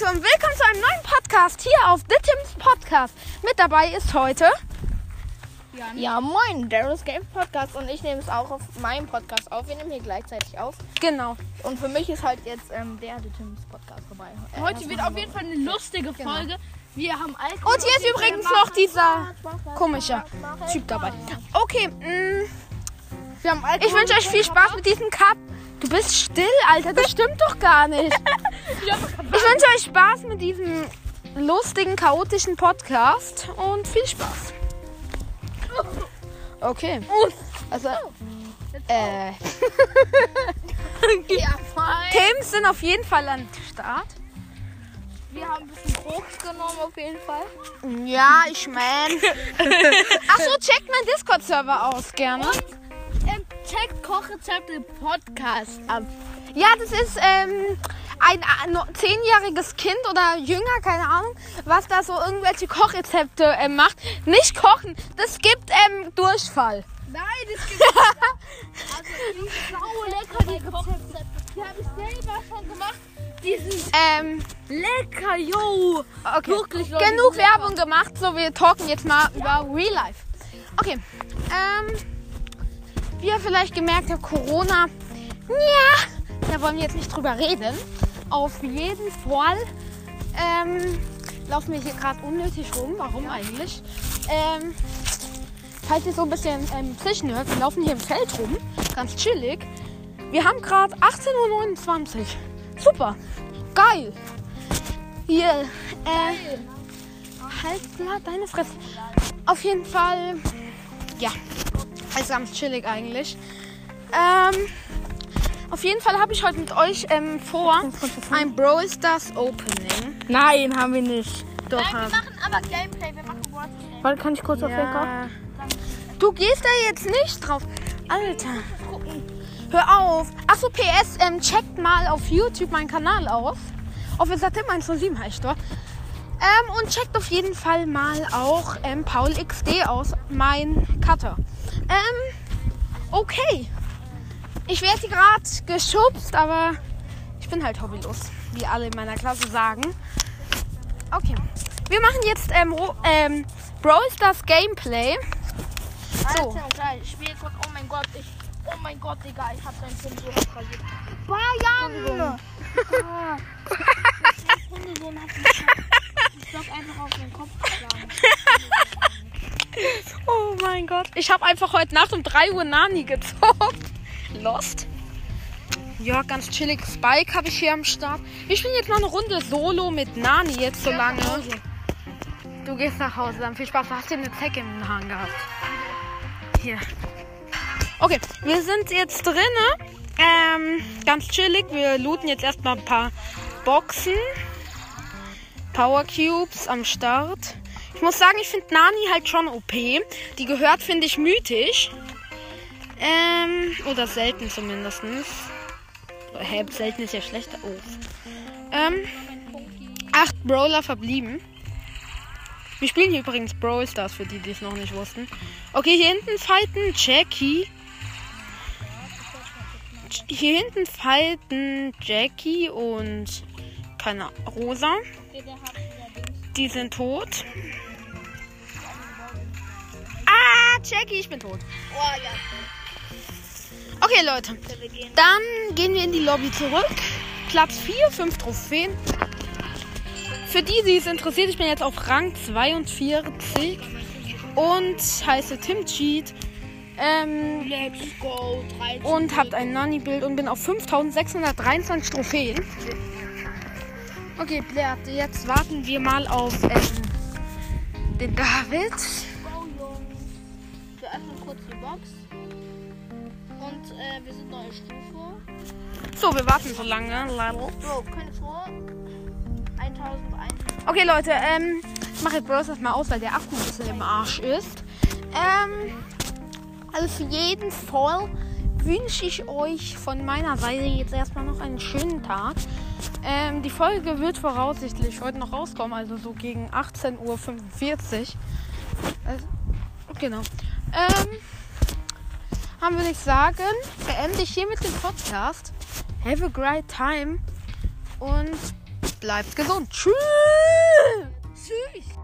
Leute und willkommen zu einem neuen Podcast hier auf The Tims Podcast. Mit dabei ist heute Ja, moin, Daryl's Game Podcast und ich nehme es auch auf meinem Podcast auf. Wir nehmen hier gleichzeitig auf. genau Und für mich ist halt jetzt ähm, der The Tims Podcast vorbei. Äh, Heute wird auf jeden Fall eine lustige Folge. Wir haben Alkohol. und hier ist übrigens noch dieser komische Typ dabei. Okay, mh, wir haben Alkohol. ich wünsche euch viel Spaß mit diesem Cup. Du bist still, Alter, das stimmt doch gar nicht. Ich wünsche euch Spaß mit diesem lustigen, chaotischen Podcast und viel Spaß. Okay. Also, äh, Ja. Themen sind auf jeden Fall an Start. Wir haben ein bisschen Koks genommen auf jeden Fall. Ja, ich mein. Achso, checkt mein Discord-Server aus, gerne. Ähm, checkt Kochrezepte Podcast ab. Ja, das ist ähm, ein äh, zehnjähriges Kind oder jünger, keine Ahnung, was da so irgendwelche Kochrezepte ähm, macht. Nicht kochen, das gibt ähm, Durchfall. Nein, das gibt Also, die sau lecker, die Kochrezepte. Die habe ich selber schon gemacht. Die sind Ähm, lecker, yo. okay. Wirklich, Leute, Genug Werbung gemacht, so wir talken jetzt mal über Real Life. Okay. Ähm, wie ihr vielleicht gemerkt habt, Corona. Ja, da wollen wir jetzt nicht drüber reden. Auf jeden Fall ähm, laufen wir hier gerade unnötig rum. Warum eigentlich? Ähm, falls ihr so ein bisschen ähm, Zischen hört, wir laufen hier im Feld rum. Ganz chillig. Wir haben gerade 18.29 Uhr. Super. Geil. Hier. Äh, halt klar, deine Fresse. Auf jeden Fall. Ja. Also ganz chillig eigentlich. Ähm, auf jeden Fall habe ich heute mit euch ähm, vor ein Brawl Stars Opening. Nein, haben wir nicht. Doch, Nein, wir machen aber Gameplay. Wir machen Word Game. Warte, kann ich kurz auf Wecker? ja. Du gehst da jetzt nicht drauf. Alter. Hör auf. Achso, PS, ähm, checkt mal auf YouTube meinen Kanal aus. Officer Tim 107 heißt dort. Ähm, und checkt auf jeden Fall mal auch ähm, Paul XD aus, mein Cutter. Ähm, okay. Ich werde gerade geschubst, aber ich bin halt hobbylos, wie alle in meiner Klasse sagen. Okay. Wir machen jetzt ähm, ähm, Brawl Stars Gameplay. So. Alter, geil. Ich spiele kurz. Oh mein Gott, ich. Oh mein Gott, Digga, ich hab dein Kind so rasiert. Bayern! Mich Ich block einfach auf den Kopf geschlagen. Oh mein Gott. Ich habe einfach heute Nacht um 3 Uhr Nani gezockt. Lost. Ja, ganz chillig. Spike habe ich hier am Start. Wir spielen jetzt noch eine Runde Solo mit Nani jetzt so lange. Du gehst nach Hause, dann viel Spaß. Du hast hier eine Zecke im Hahn gehabt. Hier. Okay, wir sind jetzt drinne. Ähm, ganz chillig. Wir looten jetzt erstmal ein paar Boxen. Power Cubes am Start. Ich muss sagen, ich finde Nani halt schon OP. Die gehört, finde ich, mythisch. Ähm, oder selten zumindest. Hä, selten ist ja schlechter. Oh. Ähm, acht Brawler verblieben. Wir spielen hier übrigens Brawl Stars, für die, die es noch nicht wussten. Okay, hier hinten fighten Jackie. Hier hinten fighten Jackie und keine Rosa. Die sind tot. Ah, Jackie, ich bin tot. Oh ja, Okay, Leute. Dann gehen wir in die Lobby zurück. Platz 4, 5 Trophäen. Für die, die es interessiert, ich bin jetzt auf Rang 42 und heiße Tim Cheat. Ähm, go. 13. und habt ein Nani-Bild und bin auf 5623 Trophäen. Okay, Blair, jetzt warten wir mal auf ähm, den David. Wir öffnen kurz die Box. Und äh, wir sind neue Stufe. So, wir warten so lange. Bro, keine vor. 1001. Okay, Leute, ähm, ich mache jetzt Bros mal aus, weil der Akku ein bisschen im Arsch ist. Ähm, also für jeden Fall wünsche ich euch von meiner Seite jetzt erstmal noch einen schönen Tag. Ähm, die Folge wird voraussichtlich heute noch rauskommen, also so gegen 18.45 Uhr. Also, genau. Ähm, dann würde ich sagen, beende ich hiermit den Podcast. Have a great time und bleibt gesund. Tschüss. Tschüss.